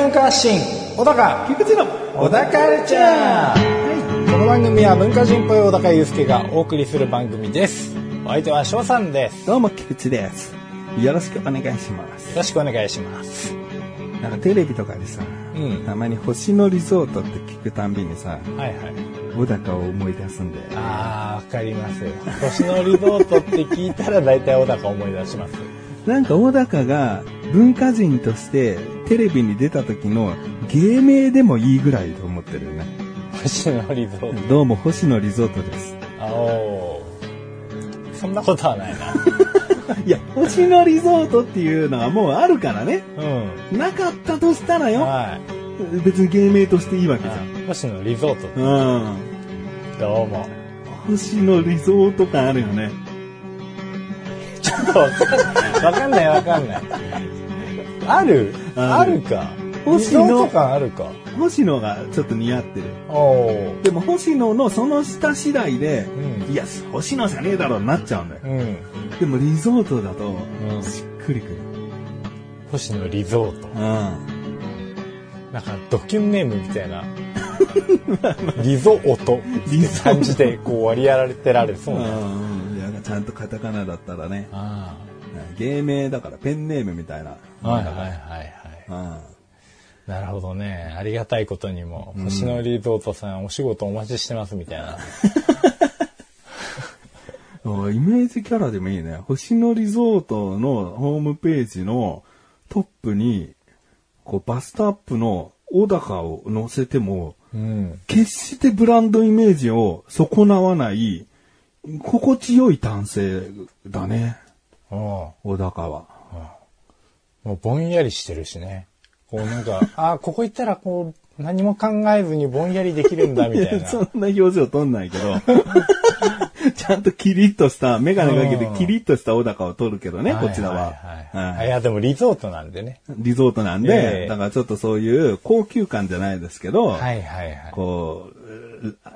文化発信小高菊池の小高カルチャー、この番組は文化人っぽい小高祐介がお送りする番組です。お相手は翔さんです。どうも、菊池です。よろしくお願いします。よろしくお願いします。なんかテレビとかでさ、うん。たまに星野リゾートって聞くたんびにさ、はいはい。小高を思い出すんで。あーわかりますよ。星野リゾートって聞いたら大体小高思い出します。なんか小高が文化人としてテレビに出た時の芸名でもいいぐらいと思ってるよね。星野リゾートどうも星野リゾートです。あおーそんなことはない いや、星野リゾートっていうのはもうあるからね。なうんなかったとしたらよ。はい別に芸名としていいわけじゃん。あ星野リゾートうん。どうも星野リゾート感あるよね。ちょっとわかんないわかんない。ある？あるか？星野感あるか？星野がちょっと似合ってる。でも星野のその下次第で、うんいや、星野じゃねえだろうになっちゃうんだよ。うん。でもリゾートだと、うんしっくりくる。星野リゾート。うん。なんかドキュンネームみたいな。リゾート。リゾ感じでこう割り当てられそうな。うん。いや、ちゃんとカタカナだったらね、あ芸名だからペンネームみたいな。あ。はいはいはいはい。うん。なるほどね。ありがたいことにも、星野リゾートさんお仕事お待ちしてますみたいな。あイメージキャラでもいいね。星野リゾートのホームページのトップに、こうバストアップの小高を載せても、うん。決してブランドイメージを損なわない、心地よい男性だね、お小高は。もうぼんやりしてるしね。こうなんか、あーここ行ったらこう、何も考えずにぼんやりできるんだみたいな。そんな表情撮んないけど、ちゃんとキリッとした、メガネかけてキリッとした小高を撮るけどね、こちらは。いはいはいはいいや、でもリゾートなんでね。リゾートなんで、ええだからちょっとそういう高級感じゃないですけど、はいはいはい。こう、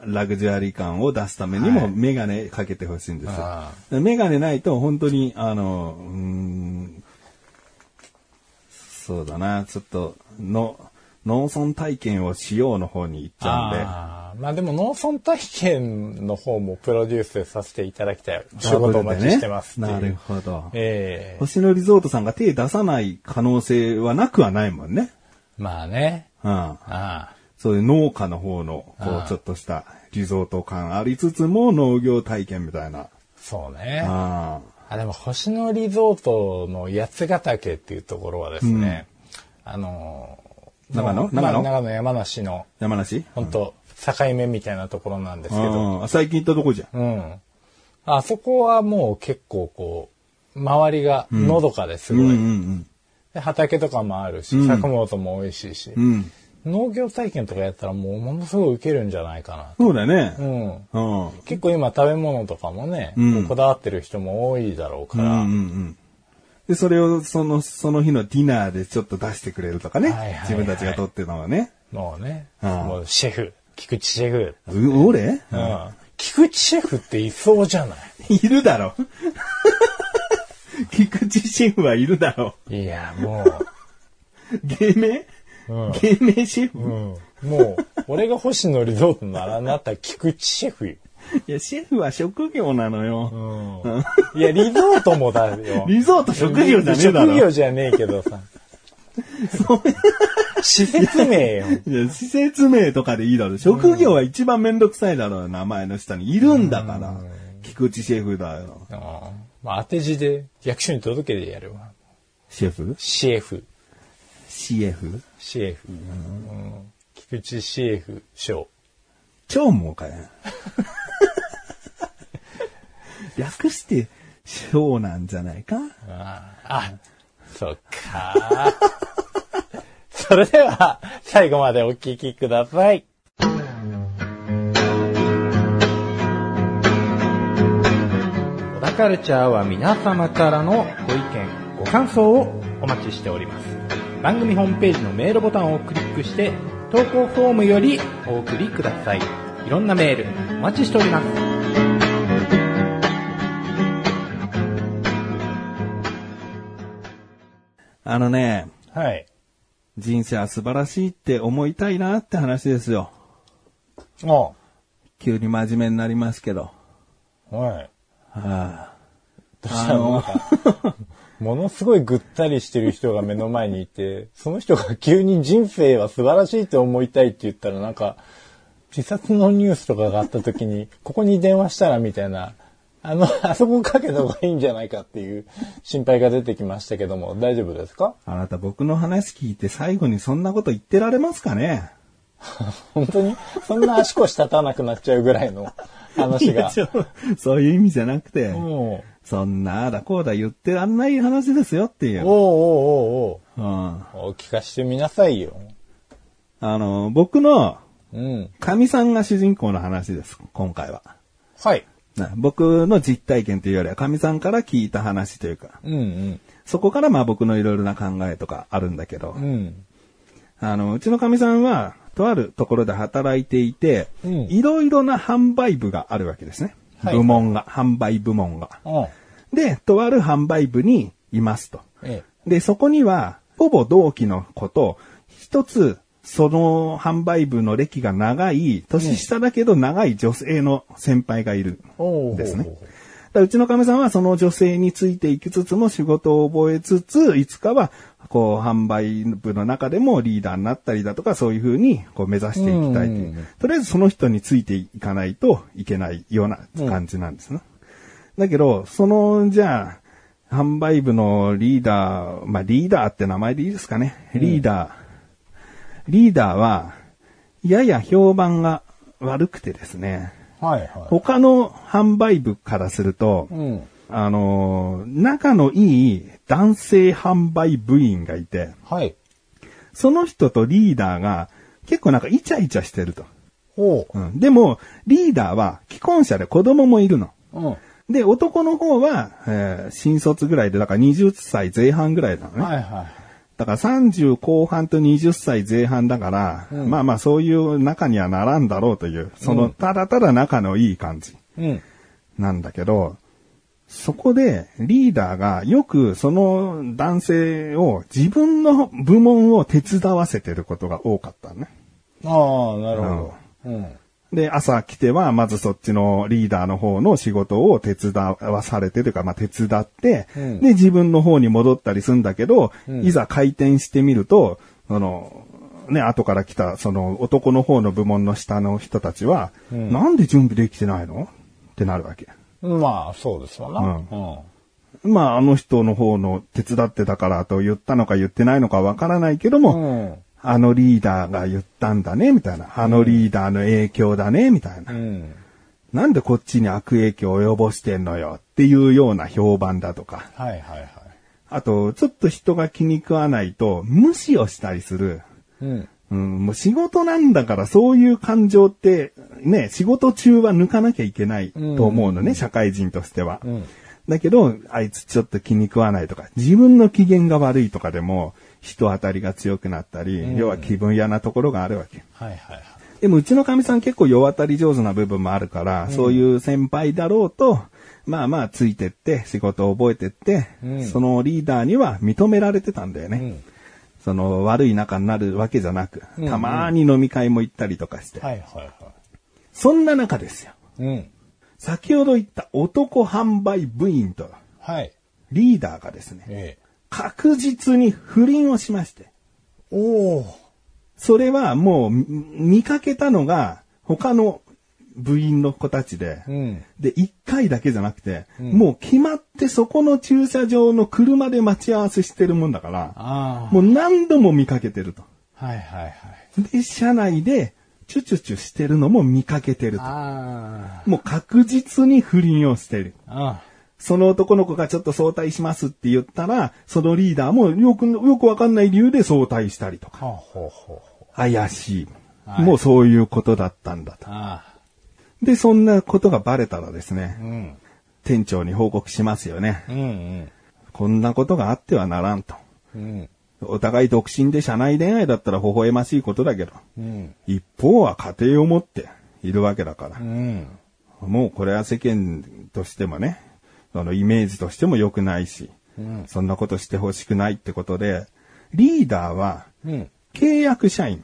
ラグジュアリー感を出すためにもはいメガネかけてほしいんですよあ。メガネないと本当に、あの、うーん、そうだな、ちょっと、の、農村体験をしようの方に行っちゃうんで。あーまあでも農村体験の方もプロデュースさせていただきたい。仕事お待ちしてますっていう。なるほど。ええ星野リゾートさんが手出さない可能性はなくはないもんね。まあね。うん。ああ。そういう農家の方の、こう、ちょっとしたリゾート感ありつつも農業体験みたいな。そうね。ああ、でも星野リゾートの八ヶ岳っていうところはですね、あのー、長野？長野？長野山梨の、山梨？本当境目みたいなところなんですけど、うん。最近行ったとこじゃん。うん。あそこはもう結構こう、周りがのどかですごい、うんうん。で畑とかもあるし、うん。作物も美味しいし、うん。うん。農業体験とかやったらもうものすごい受けるんじゃないかそうだよね。な。うん。うん。結構今食べ物とかもね、うんこだわってる人も多いだろうから、うんうんうん。で、それをその、その日のディナーでちょっと出してくれるとかね。はいはいはい自分たちが撮ってるのはね。もうね、うんもうシェフ、菊池シェフ。う俺、うん。菊池シェフっていそうじゃない？いるだろ。菊池シェフはいるだろ。いや、も 芸名？うん芸名シェフ、う、うん。もう、俺が星野リゾートならなったら菊池シェフよ。いや、シェフは職業なのよ。うん。いや、リゾートもだよ。リゾート職業じゃねえだろ。職業じゃねえけどさ。施設名よ。いや、施設名とかでいいだろ。職業は一番めんどくさいだろう、名前の下に。いるんだから。菊池シェフだよ。うんまあ、当て字で役所に届けてやるわ。シェフ？シェフ。シェフシェフ。うん菊池シェフ賞。超もかよ。略して、賞なんじゃないか？ああ、そっか。それでは、最後までお聞きください。小田カルチャーは皆様からのご意見、ご感想をお待ちしております。番組ホームページのメールボタンをクリックして、投稿フォームよりお送りください。いろんなメールお待ちしております。あのね、はい。人生は素晴らしいって思いたいなって話ですよ。あ急に真面目になりますけど。はい。はどうしたの？なんかものすごいぐったりしてる人が目の前にいて、その人が急に人生は素晴らしいって思いたいって言ったらなんか、自殺のニュースとかがあった時に、ここに電話したらみたいな、あの、あそこかけた方がいいんじゃないかっていう心配が出てきましたけども、大丈夫ですか、あなた僕の話聞いて最後にそんなこと言ってられますかね？本当に？そんな足腰立たなくなっちゃうぐらいの話が。そういう意味じゃなくて、うんそんなあだこうだ言ってらんない話ですよっていう。おうおうおううん、お聞かしてみなさいよ。あの、僕のうん。神さんが主人公の話です、今回は。はい。な僕の実体験というよりは神さんから聞いた話というか、うんうん。そこからまあ僕のいろいろな考えとかあるんだけど、うん。あの、うちの神さんは、とあるところで働いていて、うんいろいろな販売部があるわけですね。はい部門が、販売部門が。うん。で、とある販売部にいますと。えで、そこには、ほぼ同期の子と、一つ、その販売部の歴が長い、年下だけど長い女性の先輩がいるおんですね。ほうちの神さんはその女性についていきつつも仕事を覚えつつ、いつかは、こう、販売部の中でもリーダーになったりだとか、そういうふうに、こう、目指していきたいといううんとりあえずその人についていかないといけないような感じなんですね。だけど、その、じゃあ、販売部のリーダー、まあ、リーダーって名前でいいですかね。リーダー。リーダーは、やや評判が悪くてですね、はいはい。他の販売部からすると、うん。あのー仲のいい男性販売部員がいて、はい。その人とリーダーが結構なんかイチャイチャしてると。ほうん、でも、リーダーは既婚者で子供もいるの。う。うん。で、男の方は、えー新卒ぐらいで、だから20歳前半ぐらいなのね。はいはい。だから30後半と20歳前半だから、うんまあまあそういう仲にはならんだろうという、その、ただただ仲のいい感じうん。なんだけど、そこでリーダーがよくその男性を自分の部門を手伝わせてることが多かったのね。ああ、なるほど。うん。で、朝来ては、まずそっちのリーダーの方の仕事を手伝わされてというか、まあ手伝って、うんで、自分の方に戻ったりするんだけど、うんいざ回転してみると、その、ね、後から来た、その男の方の部門の下の人たちは、うんなんで準備できてないの？ってなるわけ。まあ、そうですわな。うんうん。まあ、あの人の方の手伝ってたからと言ったのか言ってないのかわからないけども、うん。あのリーダーが言ったんだね、みたいな。あのリーダーの影響だね、みたいな。うん。なんでこっちに悪影響を及ぼしてんのよっていうような評判だとか。はいはいはい。あと、ちょっと人が気に食わないと無視をしたりする。うん。うん、もう仕事なんだからそういう感情って、ね、仕事中は抜かなきゃいけないと思うのね、社会人としては。うん。だけど、あいつちょっと気に食わないとか、自分の機嫌が悪いとかでも、人当たりが強くなったり、うん要は気分屋なところがあるわけ。はいはいはい。でもうちのかみさん結構世渡り上手な部分もあるから、そういう先輩だろうと、まあまあついてって、仕事を覚えてって、うんそのリーダーには認められてたんだよね。うん。その悪い仲になるわけじゃなく、うんたまに飲み会も行ったりとかして。はいはいはそんな中ですよ。い。うん。先ほど言った男販売部員とはい。リーダーがですね、ええ。確実に不倫をしまして。おお。それはもうみ見かけたのが他の部員の子たちで、うん。で、一回だけじゃなくて、うんもう決まってそこの駐車場の車で待ち合わせしてるもんだから、あもう何度も見かけてると。あ。はいはいはい。で、車内でチュチュチュしてるのも見かけてると。あもう確実に不倫をしてる。その男の子がちょっと早退しますって言ったら、そのリーダーもよく、よくわかんない理由で早退したりとか。怪しい。はいもうそういうことだったんだと。あで、そんなことがバレたらですねあ。う、ん。店長に報告しますよね。うんうん。こんなことがあってはならんと。うん。お互い独身で社内恋愛だったら微笑ましいことだけど、うん。一方は家庭を持って、いるわけだからう。ん。もうこれは世間としてもね、そのイメージとしても良くないし、うん。そんなことしてほしくないってことで、リーダーはうん。契約社員、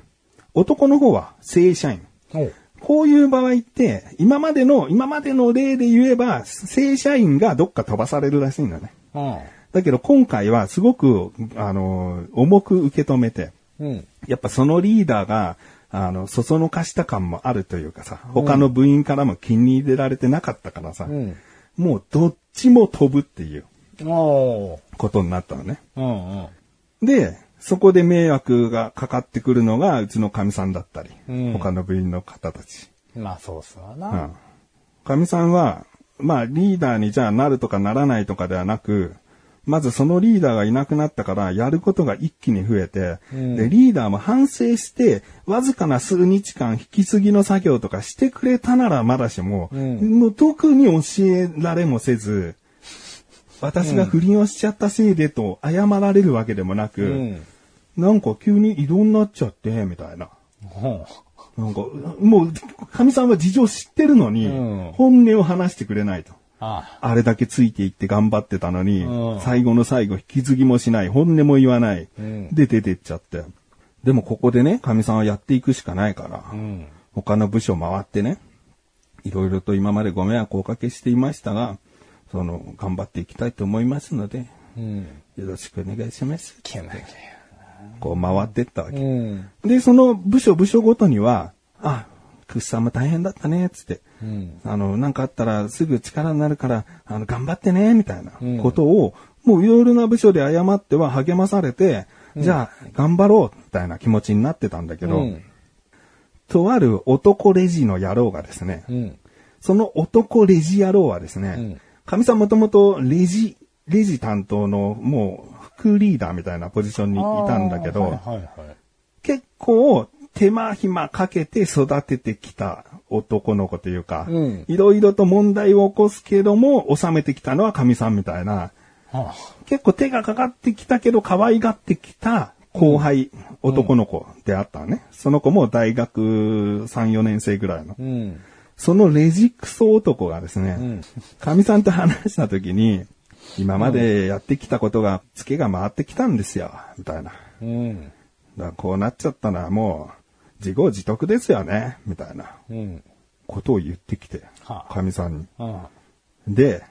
男の方は正社員。こういう場合って、今までの、今までの例で言えば、正社員がどっか飛ばされるらしいんだね。うん。だけど今回はすごく、あの、重く受け止めて、うん。やっぱそのリーダーが、あの、そそのかした感もあるというかさ、他の部員からも気に入れられてなかったからさ、うん。もうどっちも飛ぶっていう。ことになったのね。うんうん。で、そこで迷惑がかかってくるのが、うちの神さんだったり、うん他の部員の方たち。まあそうっすわな。うん。神さんは、まあリーダーにじゃあなるとかならないとかではなく、まずそのリーダーがいなくなったから、やることが一気に増えて、うんで、リーダーも反省して、わずかな数日間引き継ぎの作業とかしてくれたならまだしも、うんもう特に教えられもせず、私が不倫をしちゃったせいでと謝られるわけでもなく、うん。なんか急に異動になっちゃって、みたいな。ほなんか、もう、神さんは事情知ってるのに、うん本音を話してくれないと。ああれだけついていって頑張ってたのに、うん最後の最後引き継ぎもしない、本音も言わない、うんで出てっちゃって。でもここでね、神さんはやっていくしかないから、あ。うん。他の部署回ってね、いろいろと今までご迷惑をおかけしていましたが、その、頑張っていきたいと思いますので、うん。よろしくお願いします。こう回ってったわけ。うん。で、その部署部署ごとには、あ、クッさんも大変だったね、つって。うん。あの、なんかあったらすぐ力になるから、あの、頑張ってね、みたいなうんことを、もういろいろな部署で謝っては励まされて、じゃあ、頑張ろう、みたいな気持ちになってたんだけど、うん。とある男レジの野郎がですね、うん。その男レジ野郎はですねうん、かみ、さんもともとレジ、レジ担当のもう副リーダーみたいなポジションにいたんだけど、はいはいはい。結構手間暇かけて育ててきた男の子というか、うんいろいろと問題を起こすけども、収めてきたのは神さんみたいな、は結構手がかかってきたけど可愛がってきた後輩、男の子であったのね。その子も大学3、4年生ぐらいのあ。。うん。そのレジクソ男がですねん、神、さんと話した時に、今までやってきたことが、ツケが回ってきたんですよ、みたいな。うん。だからこうなっちゃったのはもう、自業自得ですよね、みたいなうん。ことを言ってきては、あかみさんに。うん。で、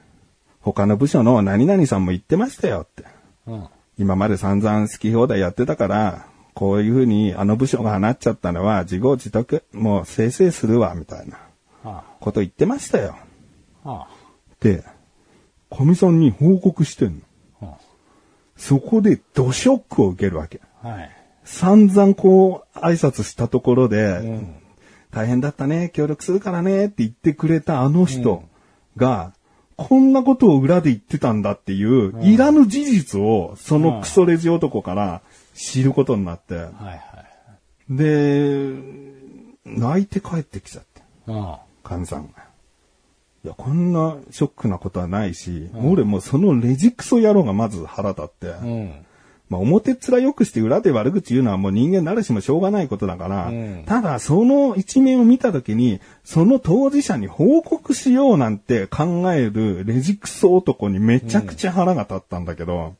他の部署の何々さんも言ってましたよって。うん。今まで散々好き放題やってたから、こういうふうにあの部署が放っちゃったのは自業自得、もう生成するわ、みたいなはこと言ってましたよ。あ。はで、かみさんに報告してんの。そこでドショックを受けるわけ。あ。はい。散々こう挨拶したところで、うん。大変だったね、協力するからねって言ってくれたあの人が、こんなことを裏で言ってたんだっていう、いらぬ事実を、そのクソレジ男から知ることになって、はいはい。で、泣いて帰ってきちゃって、うん。神さんが。いや、こんなショックなことはないし、俺もうそのレジクソ野郎がまず腹立って、うん。まあ、表っ面良くして裏で悪口言うのはもう人間誰しもしょうがないことだから、うん。ただその一面を見たときに、その当事者に報告しようなんて考えるレジクソ男にめちゃくちゃ腹が立ったんだけど、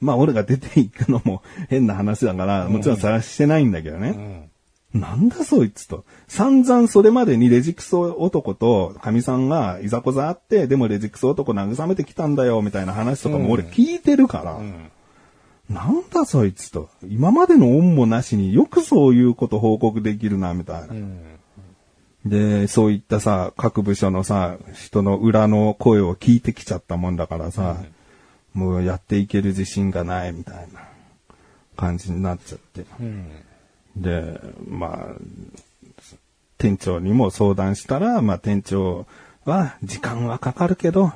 まあ俺が出ていくのも変な話だから、もちろん晒してないんだけどね。うん。なんだそいつと。散々それまでにレジクソ男と神さんがいざこざあって、でもレジクソ男慰めてきたんだよ、みたいな話とかも俺聞いてるから、うん。なんだそいつと。今までの恩もなしによくそういうこと報告できるな、みたいな。うん。で、そういったさ、各部署のさ、人の裏の声を聞いてきちゃったもんだからさ、もうやっていける自信がない、みたいな感じになっちゃって。うん。で、まあ、店長にも相談したら、まあ店長は時間はかかるけど、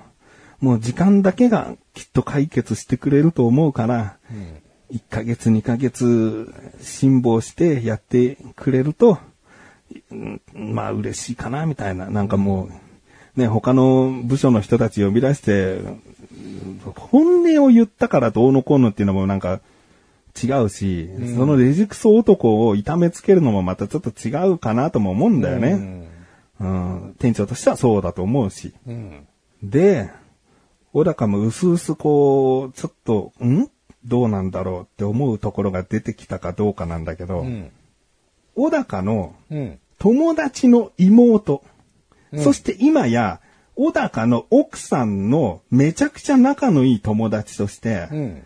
もう時間だけがきっと解決してくれると思うから、1ヶ月2ヶ月辛抱してやってくれると、うんまあ嬉しいかな、みたいな。なんかもう、ね、他の部署の人たち呼び出して、本音を言ったからどうのこうのっていうのもなんか違うし、そのレジクソ男を痛めつけるのもまたちょっと違うかなとも思うんだよね。うん、店長としてはそうだと思うし。うん。で、小高もうすうすこう、ちょっと、ん？どうなんだろうって思うところが出てきたかどうかなんだけど、うん。小高のうん。友達の妹、そして今や、小高の奥さんのめちゃくちゃ仲のいい友達として、うん。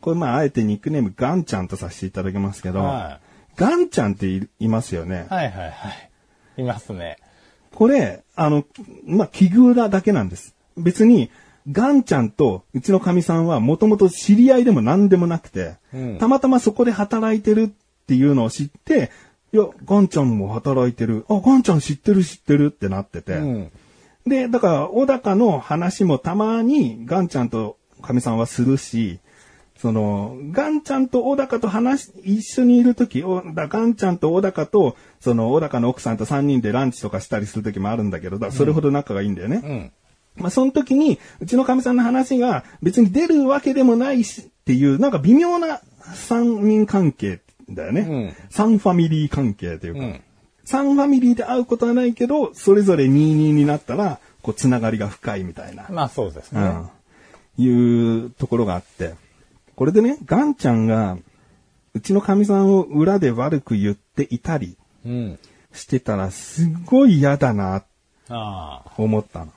これまああえてニックネームガンちゃんとさせていただきますけど、はガンちゃんっていいますよね。はいはいはい。いますね。これ、あの、まあ、奇遇なだけなんです。別に、ガンちゃんとうちのかみさんはもともと知り合いでも何でもなくて、うんたまたまそこで働いてるっていうのを知って、いや、ガンちゃんも働いてる。あ、ガンちゃん知ってる知ってるってなってて。うん。で、だから、小高の話もたまにガンちゃんとかみさんはするし、その、ガンちゃんと小高と話し、一緒にいるとき、おだガンちゃんと小高と、その、小高の奥さんと3人でランチとかしたりするときもあるんだけど、だそれほど仲がいいんだよね。うん。まあ、その時に、うちのかみさんの話が別に出るわけでもないしっていう、なんか微妙な三人関係だよね。三ファミリー関係というか。うん三ファミリーで会うことはないけど、それぞれ22になったら、こう、つながりが深いみたいな。まあそうですね。うん。いうところがあって。これでね、ガンちゃんが、うちのかみさんを裏で悪く言っていたりうん。してたら、すっごい嫌だな。思ったの。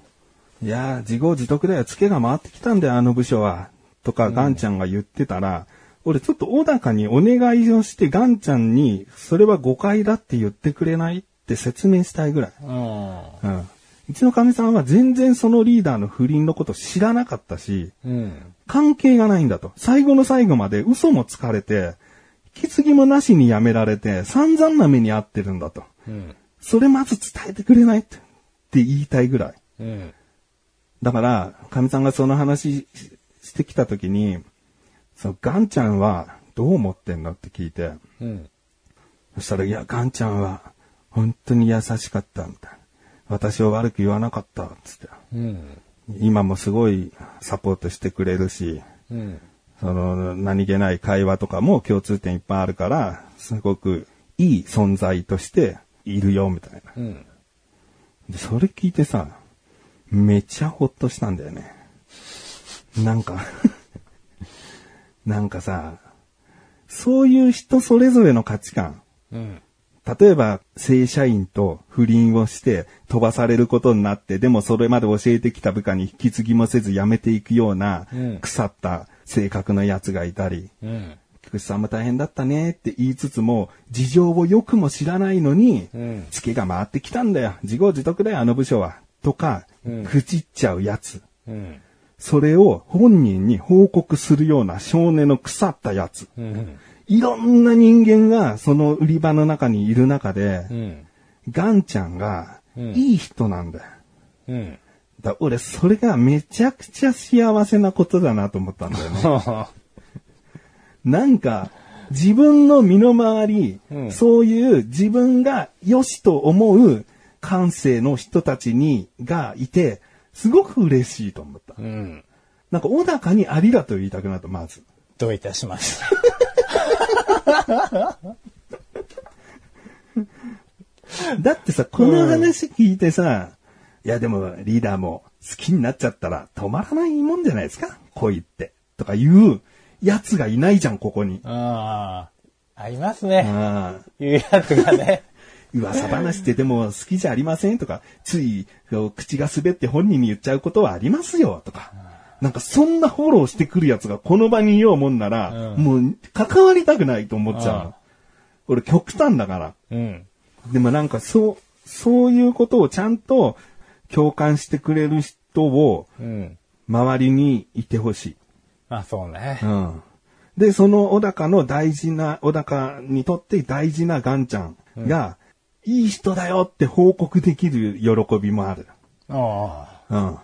いやー、自業自得だよ。ツケが回ってきたんだよ、あの部署は。とか、ガンちゃんが言ってたら、俺ちょっと小高にお願いをして、ガンちゃんに、それは誤解だって言ってくれないって説明したいぐらい。うん。うちのかみさんは全然そのリーダーの不倫のこと知らなかったし、うん。関係がないんだと。最後の最後まで嘘もつかれて、引き継ぎもなしに辞められて、散々な目に遭ってるんだと。うん。それまず伝えてくれないってって言いたいぐらい。うん。だから、かみさんがその話ししてきたときに、そのガンちゃんはどう思ってんのって聞いて、うん。そしたら、いや、ガンちゃんは本当に優しかった、みたいな。私を悪く言わなかった、つって。うん。今もすごいサポートしてくれるし、うん。その何気ない会話とかも共通点いっぱいあるから、すごくいい存在としているよ、みたいな。うん。でそれ聞いてさ、めちゃほっとしたんだよね。なんか、なんかさ、そういう人それぞれの価値観。うん。例えば、正社員と不倫をして飛ばされることになって、でもそれまで教えてきた部下に引き継ぎもせず辞めていくようなうん腐った性格のやつがいたり、うん。菊池さんも大変だったねって言いつつも、事情をよくも知らないのに、うんツケが回ってきたんだよ。自業自得だよ、あの部署は。とか、うん愚痴っちゃうやつ。うん。それを本人に報告するような少年の腐ったやつ。うん。いろんな人間がその売り場の中にいる中で、うん。ガンちゃんがうんいい人なんだよ。うん。だ俺、それがめちゃくちゃ幸せなことだなと思ったんだよね。なんか、自分の身の回り、うんそういう自分が良しと思う感性の人たちに、がいて、すごく嬉しいと思った。うん。なんか、小高にありがとう言いたくなった、まず。どういたしました。だってさ、この話聞いてさ、いやでもリーダーも好きになっちゃったら止まらないもんじゃないですか？恋って。とか言うやつがいないじゃん、ここに。ああ。ありますね。ああいうやつがね。噂話ってでも好きじゃありませんとか、つい口が滑って本人に言っちゃうことはありますよとか。なんかそんなフォローしてくるやつがこの場にいようもんなら、うんもう関わりたくないと思っちゃううんの。俺極端だから。うん。でもなんかそう、そういうことをちゃんと共感してくれる人をうん。周りにいてほしい。まあそうね。うん。で、その小高の大事な、小高にとって大事なガンちゃんが、いい人だよって報告できる喜びもある。ああ。うん。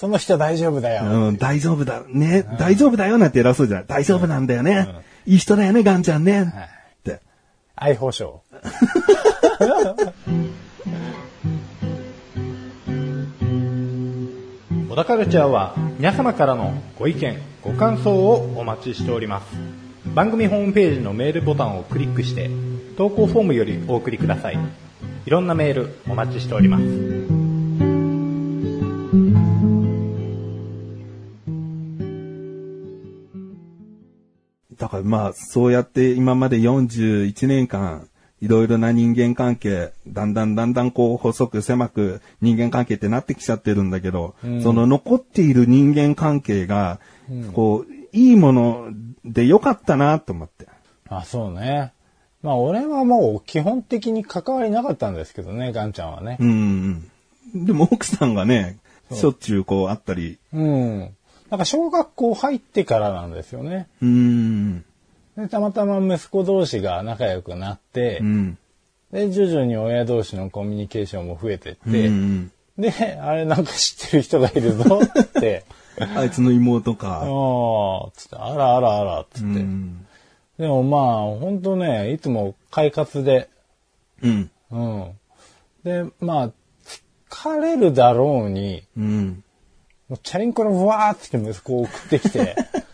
その人大丈夫だよ。うん、大丈夫だね、大丈夫だよなんて偉そうじゃない。大丈夫なんだよね。いい人だよね、ガンちゃんね。って。愛保証。小田カルチャーは皆様からのご意見、ご感想をお待ちしております。番組ホームページのメールボタンをクリックして投稿フォームよりお送りください。いろんなメールお待ちしております。まあ、そうやって今まで41年間、いろいろな人間関係、だんだんだんだんこう細く狭く人間関係ってなってきちゃってるんだけど、その残っている人間関係が、こう、いいものでよかったなと思って。あ、そうね。まあ俺はもう基本的に関わりなかったんですけどね、ガンちゃんはね。うんうん。でも奥さんがね、しょっちゅうこうあったり、うん。なんか小学校入ってからなんですよね。うん、で、たまたま息子同士が仲良くなって、うん、で、徐々に親同士のコミュニケーションも増えてって、うん。で、あれなんか知ってる人がいるぞって、あいつの妹あか。あ、つって、あらあらあら、つって。うん。でもまあ、ほんとね、いつも快活で、うん。うん。で、まあ、疲れるだろうに、うん。もうチャリンコのブワーって息子を送ってきて、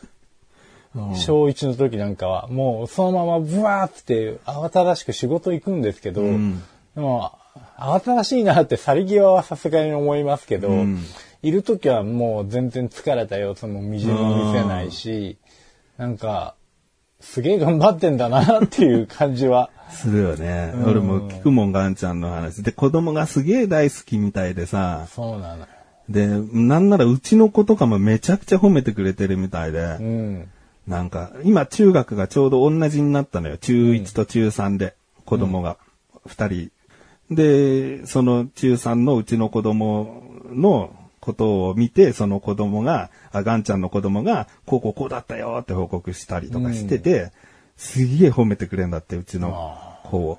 小1の時なんかは、もうそのままブワーって慌ただしく仕事行くんですけど、んでも、慌ただしいなって去り際はさすがに思いますけど、んいる時はもう全然疲れた様子もみじも見せないし、なんか、すげえ頑張ってんだなっていう感じは。するよね。俺も聞くもん、ガンちゃんの話。で、子供がすげえ大好きみたいでさ。そうなのよ。で、なんならうちの子とかもめちゃくちゃ褒めてくれてるみたいで。うん。なんか、今中学がちょうど同じになったのよ。中1と中3で、子供が2人。で、その中3のうちの子供のことを見て、その子供が、あ、ガンちゃんの子供が、こうこうこうだったよって報告したりとかしてて、すげえ褒めてくれんだって、うちの子を。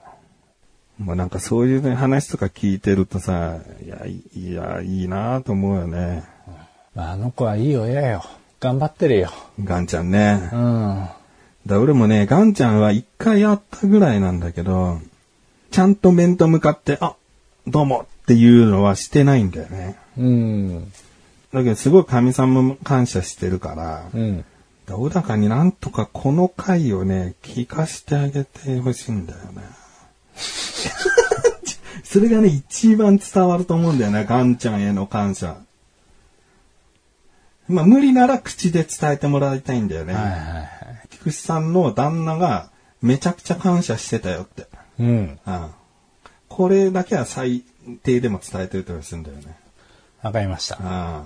もうなんかそういうね、話とか聞いてるとさ、いや、いいや、いいなと思うよね。まあ、あの子はいい親よ。頑張ってるよ。ガンちゃんね。うん。だ俺もね、ガンちゃんは一回会ったぐらいなんだけど、ちゃんと面と向かって、あ、どうもっていうのはしてないんだよね。うん。だけどすごい神様も感謝してるから、うん。だ小高になんとかこの回をね、聞かしてあげてほしいんだよね。それがね、一番伝わると思うんだよね、ガンちゃんへの感謝。まあ、無理なら口で伝えてもらいたいんだよね。はいはいはい。菊池さんの旦那がめちゃくちゃ感謝してたよって。うん。うん。これだけは最低でも伝えておいてほしいんだよね。わかりました。あ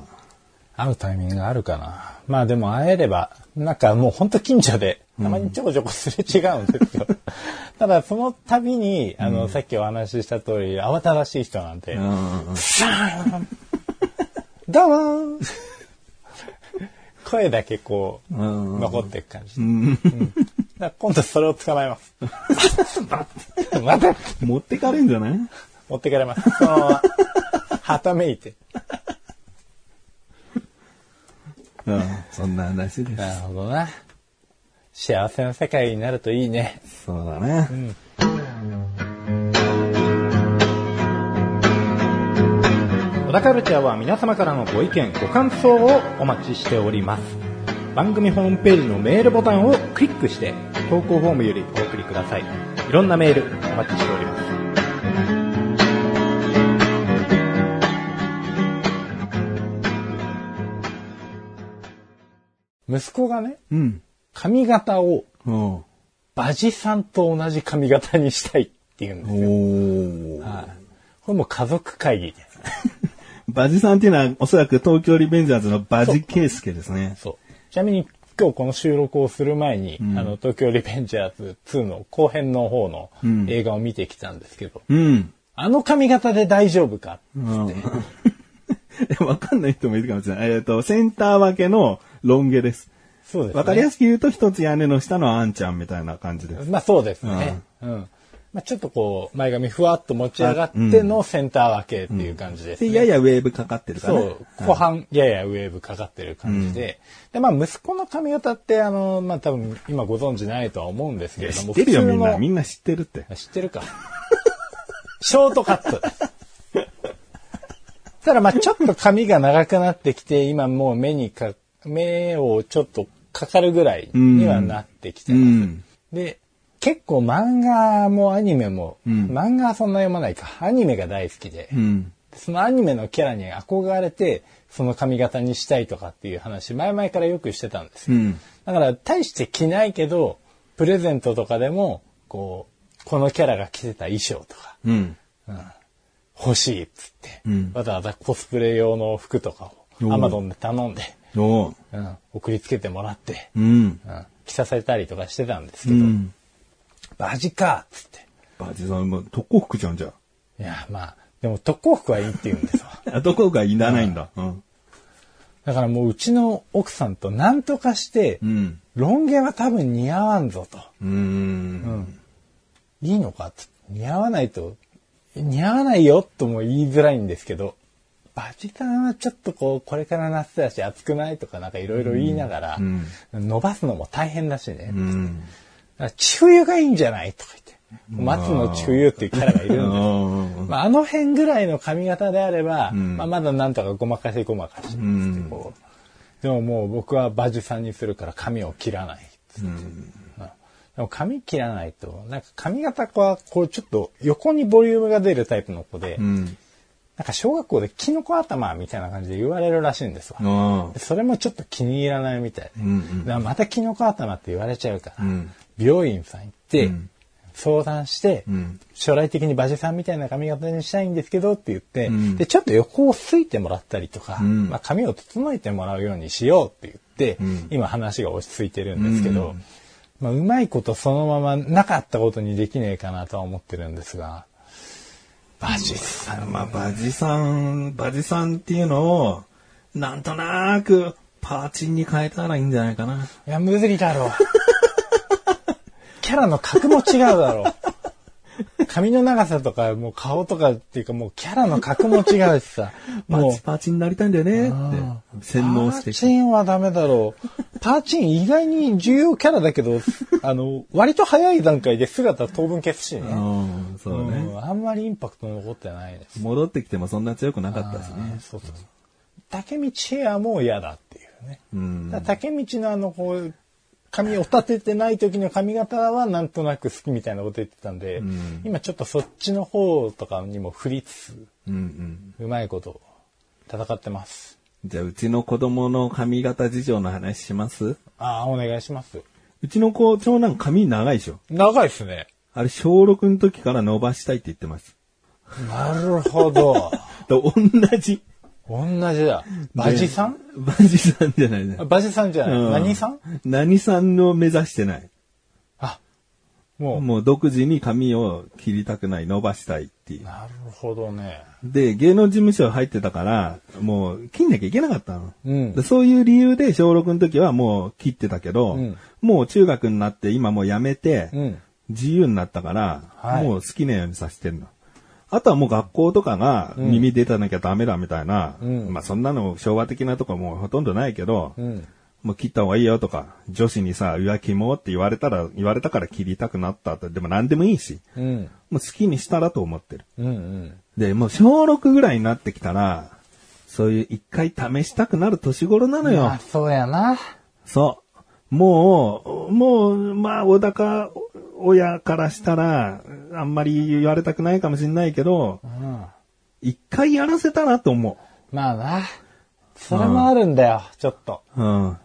会うタイミングがあるかな。まあでも会えれば、なんかもうほんと近所で、たまにちょこちょこすれ違うんですよ。ただその度に、あの、さっきお話しした通り、慌ただしい人なんで、あ。うん。シャーンどうもー 声だけこう、うん残っていく感じ。今度それを捕まえます。待って持ってかれんじゃない？持ってかれます。そのまま、はためいて。うん。そんな話です。なるほどな。幸せな世界になるといいね。そうだね。小田カルチャーは皆様からのご意見、ご感想をお待ちしております。番組ホームページのメールボタンをクリックして、投稿フォームよりお送りください。いろんなメールお待ちしております。息子がね、うん。髪型をおバジさんと同じ髪型にしたいって言うんですよ。おはい。これもう家族会議で。バジさんっていうのはおそらく東京リベンジャーズのバジケイスケですね。そう。ちなみに今日この収録をする前に、あの、東京リベンジャーズ2の後編の方の映画を見てきたんですけど、うん。あの髪型で大丈夫かうん。わかんない人もいるかもしれない。えっ、と、センター分けのロン毛です。そうですね。わかりやすく言うと一つ屋根の下のあんちゃんみたいな感じです。まあそうですね。うん。まあちょっとこう、前髪ふわっと持ち上がってのセンター分けっていう感じですね。で、ややウェーブかかってるからね。そう、後半ややウェーブかかってる感じで。で、まあ息子の髪型ってあの、まあ多分今ご存知ないとは思うんですけれども。知ってるよ、みんな。みんな知ってるって。知ってるか。ショートカット。ただまあちょっと髪が長くなってきて、今もう目にか、目をちょっとかかるぐらいにはなってきてます。うん。で、結構漫画もアニメも、うん漫画はそんな読まないか。アニメが大好きで、うん。そのアニメのキャラに憧れて、その髪型にしたいとかっていう話、前々からよくしてたんですよ。うん。だから、大して着ないけど、プレゼントとかでも、こう、このキャラが着てた衣装とか、うん。欲しいっつって、うんわざわざコスプレ用の服とかをアマゾンで頼んで、送りつけてもらって、着させたりとかしてたんですけど、うん。バジかっつって。バジさんも特攻服じゃんじゃいや、まあ、でも特攻服はいいって言うんですわ。あ。どこがいらないんだ。うん。だからもううちの奥さんと何とかして、うん。ロン毛は多分似合わんぞと。うーん。いいのか似合わないと、似合わないよとも言いづらいんですけど、バジさんはちょっとこう、これから夏だし暑くないとかなんかいろいろ言いながら、うん伸ばすのも大変だしね。うん。だから千冬がいいんじゃない？とか言って。松野千冬っていうキャラがいるんでまあ、あの辺ぐらいの髪型であれば、ん。まあ、まだなんとかごまかしごまかし、ん。こうでももう僕はバジさんにするから髪を切らない。うん。でも髪切らないと、なんか髪型はこうちょっと横にボリュームが出るタイプの子で、うん。なんか小学校でキノコ頭みたいな感じで言われるらしいんですわ。それもちょっと気に入らないみたいで。うんうん。またキノコ頭って言われちゃうから、うん美容院さん行って、うん。相談して、うん。将来的にバジさんみたいな髪型にしたいんですけどって言って、ん。で、ちょっと横をすいてもらったりとか、ん。まあ、髪を整えてもらうようにしようって言って、ん。今話が落ち着いてるんですけど、まあ、うまいことそのままなかったことにできねえかなとは思ってるんですが、バジさん、まあ、バジさん、バジさんっていうのを、なんとなく、パーチンに変えたらいいんじゃないかな。いや、無理だろう。キャラの格も違うだろう。髪の長さとか、もう顔とかっていうか、もうキャラの格も違うしさ。もうパチ、パチになりたいんだよねって、洗脳してパーチンはダメだろう。パーチン意外に重要キャラだけど、あの、割と早い段階で姿当分消すしね。うん、そうね。うんあんまりインパクト残ってないです。戻ってきてもそんな強くなかったしね。そうそうそう。竹道ヘアも嫌だっていうね。うん。だから竹道のあの、こう、髪を立ててない時の髪型はなんとなく好きみたいなこと言ってたんで、ん今ちょっとそっちの方とかにも振りつつ、うんうん。うまいこと戦ってます。じゃあ、うちの子供の髪型事情の話します？ああ、お願いします。うちの子、長男髪長いでしょ？長いですね。あれ、小6の時から伸ばしたいって言ってます。なるほど。と同じ。同じだ。バジさん？バジさんじゃないねあ。バジさんじゃない。うん何さん？何さんの目指してない。あ、もう、もう独自に髪を切りたくない、伸ばしたいっていう。なるほどね。で、芸能事務所入ってたから、もう切んなきゃいけなかったの。うんでそういう理由で小6の時はもう切ってたけど、うんもう中学になって今もうやめて、うん。自由になったから、はいもう好きなようにさせてんの。あとはもう学校とかが耳出たなきゃダメだみたいな、うんまあそんなの昭和的なとこもうほとんどないけど、うん。もう切った方がいいよとか、女子にさ、浮気もって言われたら、言われたから切りたくなったって、でも何でもいいし、うん。もう好きにしたらと思ってる。うん。うん。で、もう小6ぐらいになってきたら、そういう一回試したくなる年頃なのよ。あ、そうやな。そう。もう、もう、まあ、小高親からしたら、あんまり言われたくないかもしれないけどう、ん。一回やらせたらと思まあな。それもあるんだよ、ちょっと。う。うん。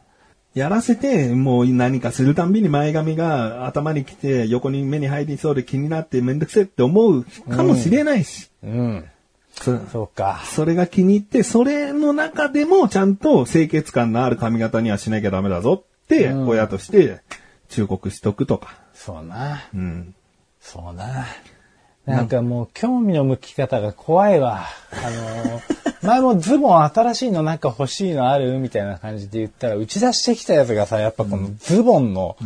やらせて、もう何かするたんびに前髪が頭に来て、横に目に入りそうで気になってめんどくせえって思うかもしれないし。うん。そそうか。それが気に入って、それの中でもちゃんと清潔感のある髪型にはしなきゃダメだぞって、うん親として忠告しとくとか。そうな。うん。そうな。なんかもう興味の向き方が怖いわ。あのー、前もズボン新しいのなんか欲しいのある？みたいな感じで言ったら、打ち出してきたやつがさ、やっぱこのズボンの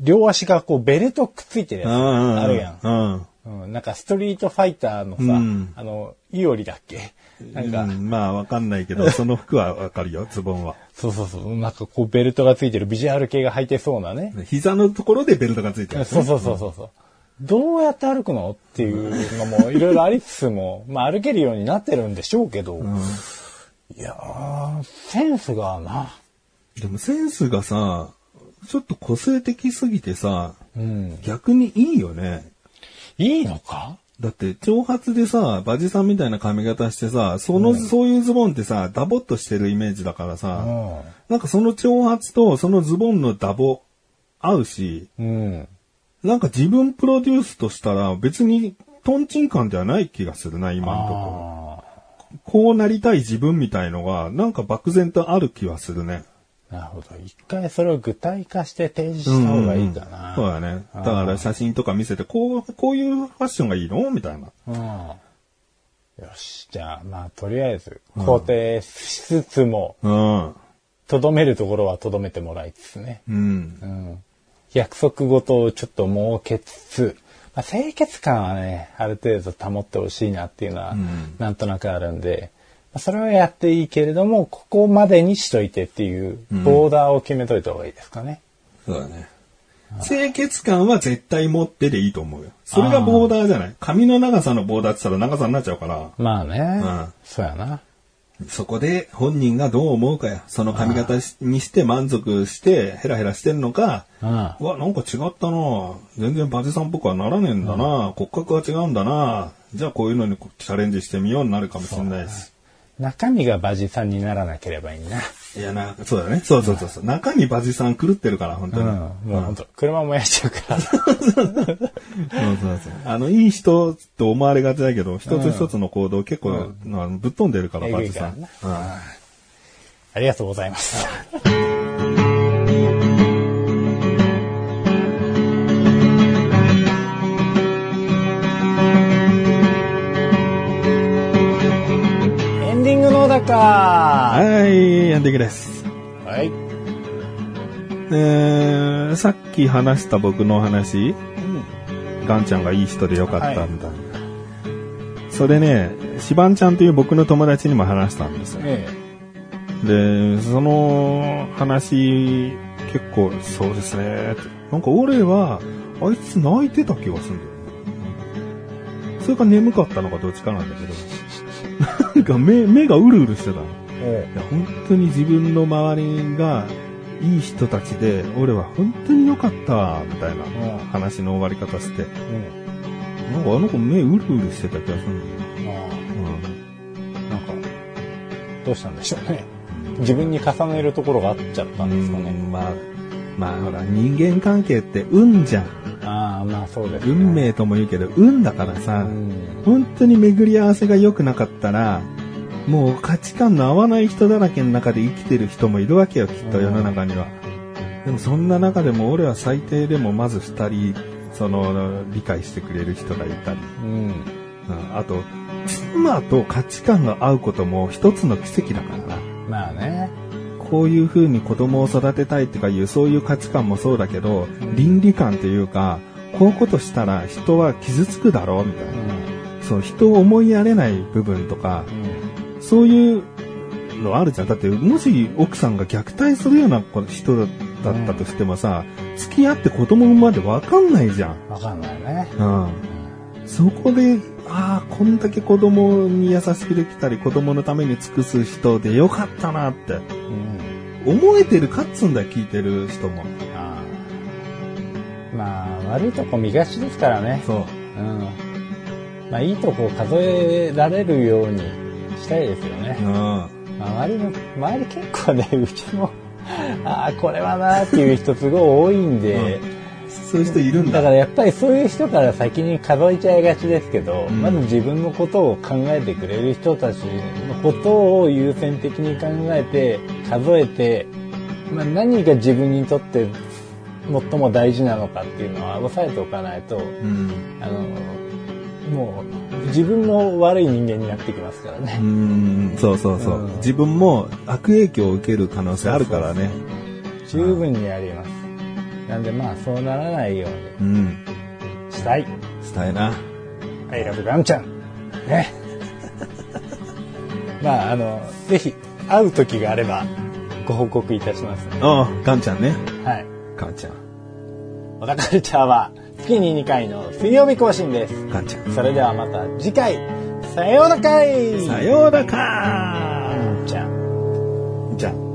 両足がこうベルトくっついてるやつあるやん。うん。うん、なんかストリートファイターのさ、うんあの、イオリだっけ？なんか、うんまあわかんないけど、その服はわかるよ、ズボンは。そうそうそう、なんかこうベルトがついてるビジュアル系が履いてそうなね。膝のところでベルトがついてる、そうそうそうそうそう。どうやって歩くのっていうのもいろいろありつつも、まあ歩けるようになってるんでしょうけど、いやー、センスがな。でもセンスがさ、ちょっと個性的すぎてさ、うん。逆にいいよね。いいのか？だって、長髪でさ、バジさんみたいな髪型してさ、その、そういうズボンってさ、ダボっとしてるイメージだからさ、なんかその長髪とそのズボンのダボ合うし、うん。なんか自分プロデュースとしたら別にトンチン感ではない気がするな、今のところ。あこうなりたい自分みたいのが、なんか漠然とある気はするね。あ。なるほど。一回それを具体化して提示した方がいいかな。そうだね。だから写真とか見せて、こう、こういうファッションがいいの？みたいな。うん。よし。じゃあ、まあ、とりあえず、肯定しつつも、うん。とどめるところはとどめてもらいつつね。うん。うん。約束事をちょっと設けつつ、まあ、清潔感はね、ある程度保ってほしいなっていうのは、なんとなくあるんで、まあそれはやっていいけれども、ここまでにしといてっていう、ボーダーを決めといた方がいいですかね。そうだね。清潔感は絶対持ってでいいと思うよ。それがボーダーじゃない。髪の長さのボーダーって言ったら長さになっちゃうから。まあね。んそうやな。そこで本人がどう思うかや。その髪型にして満足してヘラヘラしてんのか、うん。うわ、なんか違ったな全然バジさんっぽくはならねえんだな、骨格は違うんだなじゃあこういうのにチャレンジしてみようになるかもしれないし。中身がバジさんにならなければいいな。いやな、そうだね。そうそうそうそう。中にバジさん狂ってるから、本当に。うん。もう本当車燃やしちゃうから。そうそうそう。あの、いい人と思われがちだけど、一つ一つの行動結構、あのぶっ飛んでるから、えバジさんありがとうございます。かはい、エンディングです。はい。えー、さっき話した僕の話、ガンちゃんがいい人でよかったんだ。それね、シバンちゃんという僕の友達にも話したんですよ。えで、その話、結構、そうですね。なんか俺は、あいつ泣いてた気がするんだよね。それか眠かったのかどっちかなんだけど。なんか目、目がうるうるしてたいや本当に自分の周りがいい人たちで、俺は本当に良かった、みたいなうん話の終わり方して、えなんかあの子目うるうるしてた気がするんだよ。うん。あうんあ、なんか、どうしたんでしょうね。自分に重ねるところがあっちゃったんですかね。うんまあ、まあほら、人間関係って運じゃん。ああ、まあそうですね。運命とも言うけど、運だからさ、うん。本当に巡り合わせが良くなかったら、もう価値観の合わない人だらけの中で生きてる人もいるわけよ、きっと世の中には。でもそんな中でも俺は最低でもまず二人、その、理解してくれる人がいたり、うん。うんあと、妻と価値観が合うことも一つの奇跡だからな。まあね。こういう風に子供を育てたいってかいう、そういう価値観もそうだけど、倫理観というか、こういうことしたら人は傷つくだろうみたいな。そう、人を思いやれない部分とか、うん。そういうのあるじゃん。だって、もし奥さんが虐待するような人だったとしてもさ、付き合って子供までわかんないじゃん。わかんないね。うん。そこで、ああ、こんだけ子供に優しくできたり、子供のために尽くす人でよかったなって、うん。思えてるかっつんだよ、聞いてる人も。まあ、悪いとこ見がちですからね。そう。うん。まあ、いいとこを数えられるようにしたいですよねう。ん。周りの、周り結構ね、うちも、ああ、これはなーっていう人すごい多いんで、そういう人いるんだ。だからやっぱりそういう人から先に数えちゃいがちですけど、んまず自分のことを考えてくれる人たちのことを優先的に考えて、数えて、まあ、何が自分にとって最も大事なのかっていうのは押さえておかないと、うん。あの、もう自分も悪い人間になってきますからうね。ん、そうそうそう、うん自分も悪影響を受ける可能性あるからね。十分にあります。なんでまあそうならないよううん。にしたい。したいな。I love ガンちゃん。ね。まあ、あの、ぜひ、会う時があれば、ご報告いたしますね。ああ、ガンちゃんね。はい。ガンちゃん。小田カルチャーは、月に2回の水曜日更新です。ガンちゃん。それではまた次回、さようならかいさようならかちゃん。じゃあ。